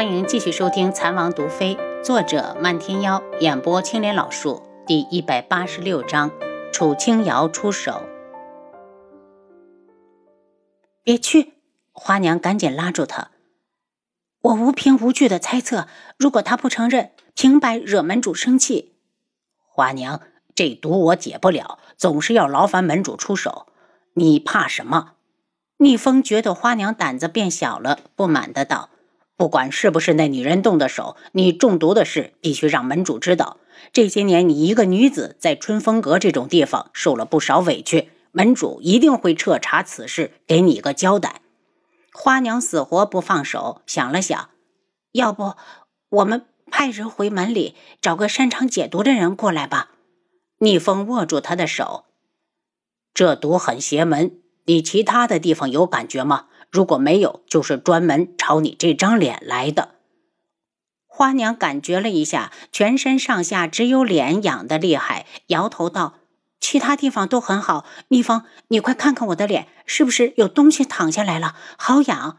欢迎继续收听《残王毒妃》，作者漫天妖，演播青莲老树，第一百八十六章：楚清瑶出手。别去！花娘赶紧拉住他。我无凭无据的猜测，如果他不承认，平白惹门主生气。花娘，这毒我解不了，总是要劳烦门主出手。你怕什么？逆风觉得花娘胆子变小了，不满的道。不管是不是那女人动的手，你中毒的事必须让门主知道。这些年，你一个女子在春风阁这种地方受了不少委屈，门主一定会彻查此事，给你一个交代。花娘死活不放手，想了想，要不我们派人回门里找个擅长解毒的人过来吧。逆风握住她的手，这毒很邪门，你其他的地方有感觉吗？如果没有，就是专门朝你这张脸来的。花娘感觉了一下，全身上下只有脸痒的厉害，摇头道：“其他地方都很好。逆风，你快看看我的脸，是不是有东西淌下来了？好痒！”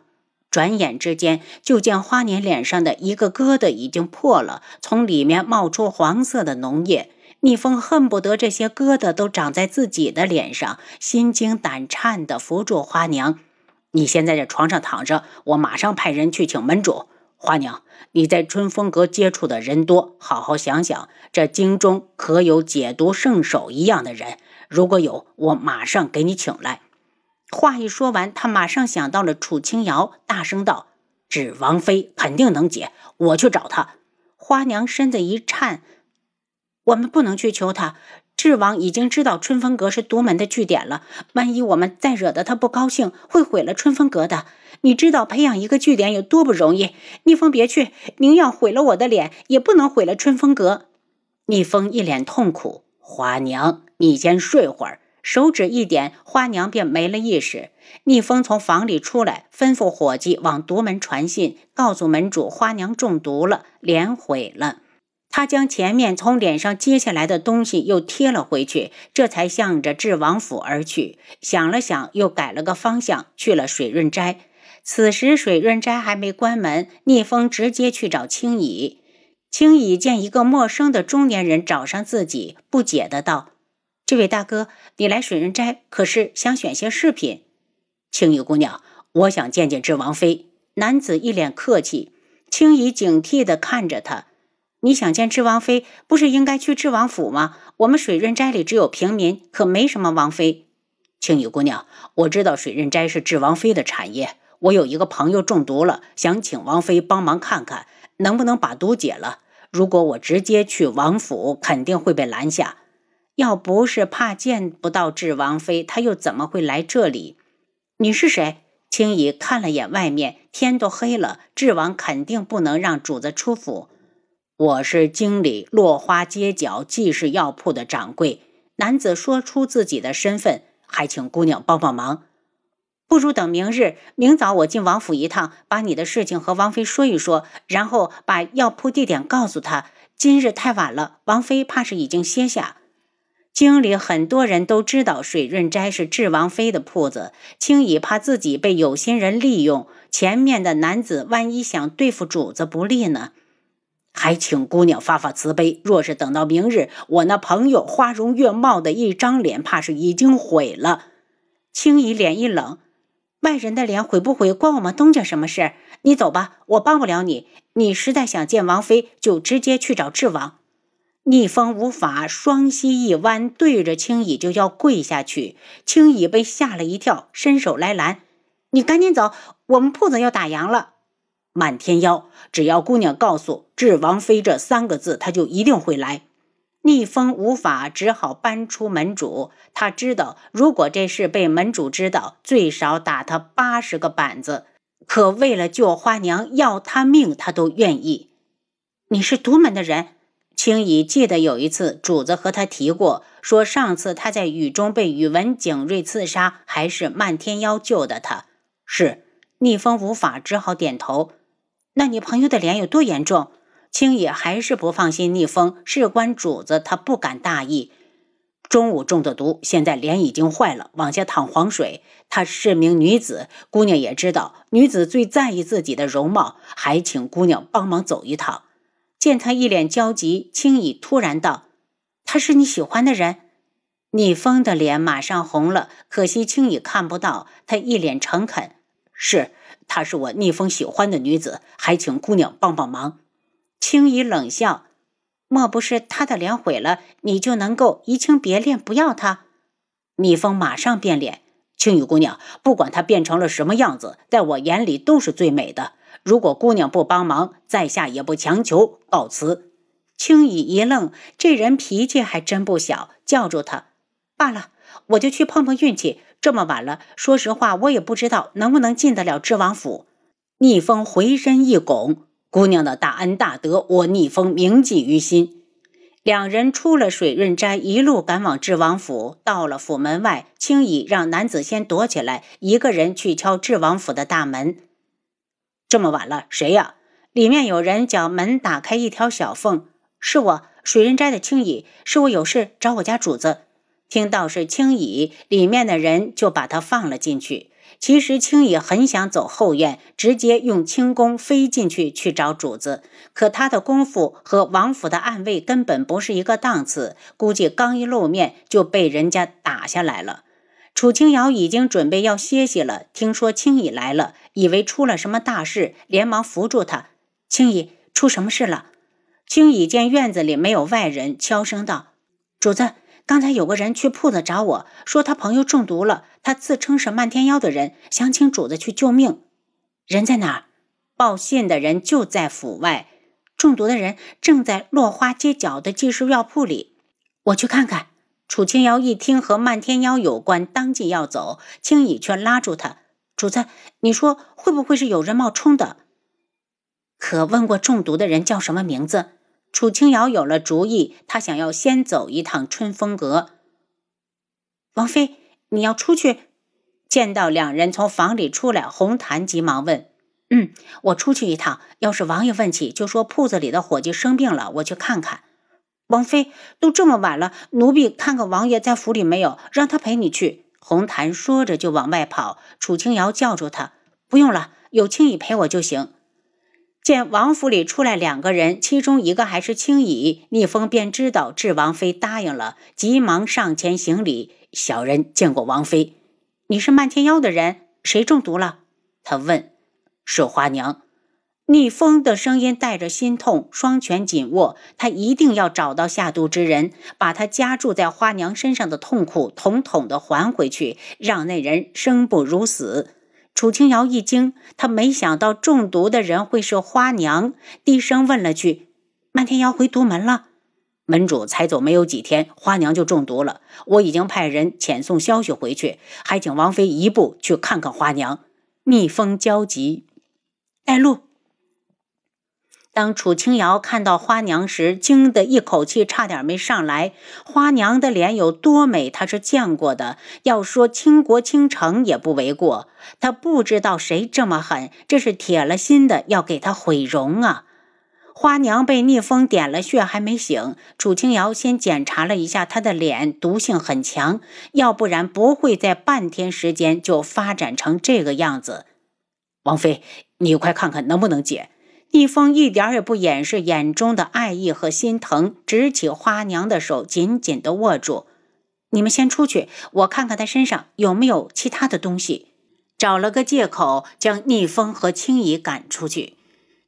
转眼之间，就见花娘脸上的一个疙瘩已经破了，从里面冒出黄色的脓液。逆风恨不得这些疙瘩都长在自己的脸上，心惊胆颤地扶住花娘。你先在这床上躺着，我马上派人去请门主。花娘，你在春风阁接触的人多，好好想想，这京中可有解毒圣手一样的人？如果有，我马上给你请来。话一说完，他马上想到了楚清瑶，大声道：“指王妃肯定能解，我去找她。”花娘身子一颤：“我们不能去求他。”智王已经知道春风阁是独门的据点了，万一我们再惹得他不高兴，会毁了春风阁的。你知道培养一个据点有多不容易？逆风别去，宁要毁了我的脸，也不能毁了春风阁。逆风一脸痛苦，花娘，你先睡会儿。手指一点，花娘便没了意识。逆风从房里出来，吩咐伙计往独门传信，告诉门主花娘中毒了，脸毁了。他将前面从脸上揭下来的东西又贴了回去，这才向着智王府而去。想了想，又改了个方向，去了水润斋。此时水润斋还没关门，逆风直接去找青乙。青乙见一个陌生的中年人找上自己，不解的道：“这位大哥，你来水润斋可是想选些饰品？”青乙姑娘，我想见见智王妃。男子一脸客气。青乙警惕的看着他。你想见智王妃，不是应该去智王府吗？我们水润斋里只有平民，可没什么王妃。青羽姑娘，我知道水润斋是智王妃的产业。我有一个朋友中毒了，想请王妃帮忙看看，能不能把毒解了。如果我直接去王府，肯定会被拦下。要不是怕见不到智王妃，他又怎么会来这里？你是谁？青羽看了眼外面，天都黑了，智王肯定不能让主子出府。我是经理落花街角济世药铺的掌柜。男子说出自己的身份，还请姑娘帮帮忙。不如等明日，明早我进王府一趟，把你的事情和王妃说一说，然后把药铺地点告诉他。今日太晚了，王妃怕是已经歇下。经理很多人都知道水润斋是智王妃的铺子，轻易怕自己被有心人利用。前面的男子万一想对付主子不利呢？还请姑娘发发慈悲。若是等到明日，我那朋友花容月貌的一张脸，怕是已经毁了。青姨脸一冷，外人的脸毁不毁，关我们东家什么事？你走吧，我帮不了你。你实在想见王妃，就直接去找智王。逆风无法，双膝一弯，对着青姨就要跪下去。青姨被吓了一跳，伸手来拦：“你赶紧走，我们铺子要打烊了。”漫天妖，只要姑娘告诉“智王妃”这三个字，他就一定会来。逆风无法，只好搬出门主。他知道，如果这事被门主知道，最少打他八十个板子。可为了救花娘，要他命，他都愿意。你是独门的人，青乙记得有一次主子和他提过，说上次他在雨中被宇文景睿刺杀，还是漫天妖救的他。是逆风无法，只好点头。那你朋友的脸有多严重？青野还是不放心逆风，事关主子，他不敢大意。中午中的毒，现在脸已经坏了，往下淌黄水。她是名女子，姑娘也知道，女子最在意自己的容貌，还请姑娘帮忙走一趟。见他一脸焦急，青羽突然道：“他是你喜欢的人？”逆风的脸马上红了，可惜青羽看不到，他一脸诚恳：“是，她是我逆风喜欢的女子，还请姑娘帮帮忙。”青羽冷笑。莫不是他的脸毁了，你就能够移情别恋，不要他？逆风马上变脸，青羽姑娘，不管他变成了什么样子，在我眼里都是最美的。如果姑娘不帮忙，在下也不强求。告辞。青羽一愣，这人脾气还真不小，叫住他：“罢了，我就去碰碰运气。这么晚了，说实话，我也不知道能不能进得了知王府。”逆风回身一拱。姑娘的大恩大德，我逆风铭记于心。两人出了水润斋，一路赶往智王府。到了府门外，青羽让男子先躲起来，一个人去敲智王府的大门。这么晚了，谁呀？里面有人将门打开一条小缝。是我，水润斋的青羽。是我有事找我家主子。听到是青羽，里面的人就把他放了进去。其实青羽很想走后院，直接用轻功飞进去去找主子，可他的功夫和王府的暗卫根本不是一个档次，估计刚一露面就被人家打下来了。楚清瑶已经准备要歇息了，听说青羽来了，以为出了什么大事，连忙扶住他。青羽，出什么事了？青羽见院子里没有外人，悄声道：“主子。”刚才有个人去铺子找我说他朋友中毒了，他自称是漫天妖的人，想请主子去救命。人在哪儿？报信的人就在府外，中毒的人正在落花街角的济世药铺里。我去看看。楚青瑶一听和漫天妖有关，当即要走，青羽却拉住他：“主子，你说会不会是有人冒充的？可问过中毒的人叫什么名字？”楚清瑶有了主意，她想要先走一趟春风阁。王妃，你要出去？见到两人从房里出来，红檀急忙问：“嗯，我出去一趟。要是王爷问起，就说铺子里的伙计生病了，我去看看。”王妃，都这么晚了，奴婢看看王爷在府里没有，让他陪你去。红檀说着就往外跑。楚清瑶叫住他：“不用了，有青羽陪我就行。”见王府里出来两个人，其中一个还是青羽，逆风便知道智王妃答应了，急忙上前行礼：“小人见过王妃。你是漫天妖的人，谁中毒了？”他问。是花娘。逆风的声音带着心痛，双拳紧握，他一定要找到下毒之人，把他加注在花娘身上的痛苦统统的还回去，让那人生不如死。楚清瑶一惊，她没想到中毒的人会是花娘，低声问了句：“漫天瑶回独门了？”门主才走没有几天，花娘就中毒了。我已经派人遣送消息回去，还请王妃一步去看看花娘。蜜蜂焦急，带路。当楚清瑶看到花娘时，惊得一口气差点没上来。花娘的脸有多美，她是见过的。要说倾国倾城也不为过。她不知道谁这么狠，这是铁了心的要给她毁容啊！花娘被逆风点了穴，还没醒。楚清瑶先检查了一下她的脸，毒性很强，要不然不会在半天时间就发展成这个样子。王妃，你快看看能不能解。逆风一点也不掩饰眼中的爱意和心疼，执起花娘的手，紧紧地握住。你们先出去，我看看他身上有没有其他的东西。找了个借口，将逆风和青姨赶出去。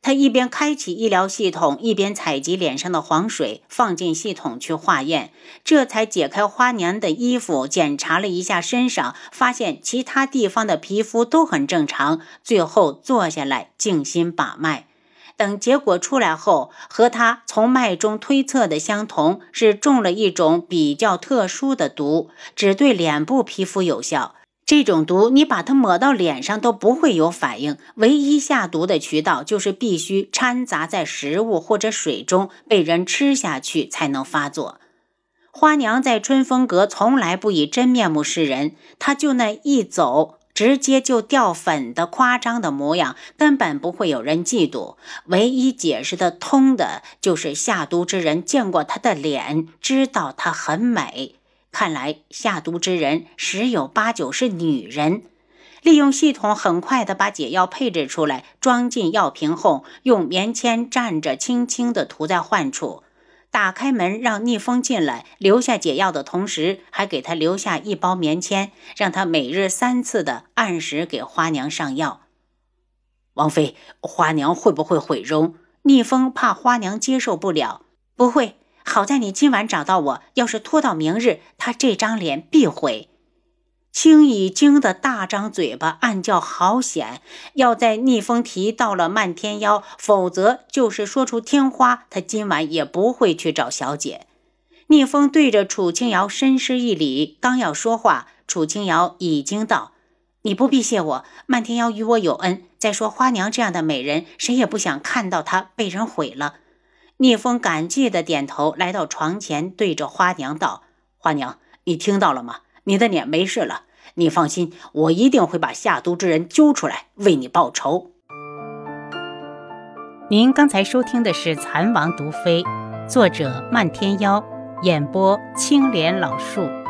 他一边开启医疗系统，一边采集脸上的黄水，放进系统去化验。这才解开花娘的衣服，检查了一下身上，发现其他地方的皮肤都很正常。最后坐下来静心把脉。等结果出来后，和他从脉中推测的相同，是中了一种比较特殊的毒，只对脸部皮肤有效。这种毒你把它抹到脸上都不会有反应，唯一下毒的渠道就是必须掺杂在食物或者水中，被人吃下去才能发作。花娘在春风阁从来不以真面目示人，她就那一走。直接就掉粉的夸张的模样，根本不会有人嫉妒。唯一解释得通的就是下毒之人见过她的脸，知道她很美。看来下毒之人十有八九是女人。利用系统很快的把解药配置出来，装进药瓶后，用棉签蘸着，轻轻的涂在患处。打开门让逆风进来，留下解药的同时，还给他留下一包棉签，让他每日三次的按时给花娘上药。王妃，花娘会不会毁容？逆风怕花娘接受不了，不会。好在你今晚找到我，要是拖到明日，她这张脸必毁。青已惊得大张嘴巴，暗叫好险！要在逆风提到了漫天妖，否则就是说出天花，他今晚也不会去找小姐。逆风对着楚清瑶深施一礼，刚要说话，楚清瑶已经道：“你不必谢我，漫天妖与我有恩。再说花娘这样的美人，谁也不想看到她被人毁了。”逆风感激的点头，来到床前，对着花娘道：“花娘，你听到了吗？”你的脸没事了，你放心，我一定会把下毒之人揪出来，为你报仇。您刚才收听的是《蚕王毒妃》，作者漫天妖，演播青莲老树。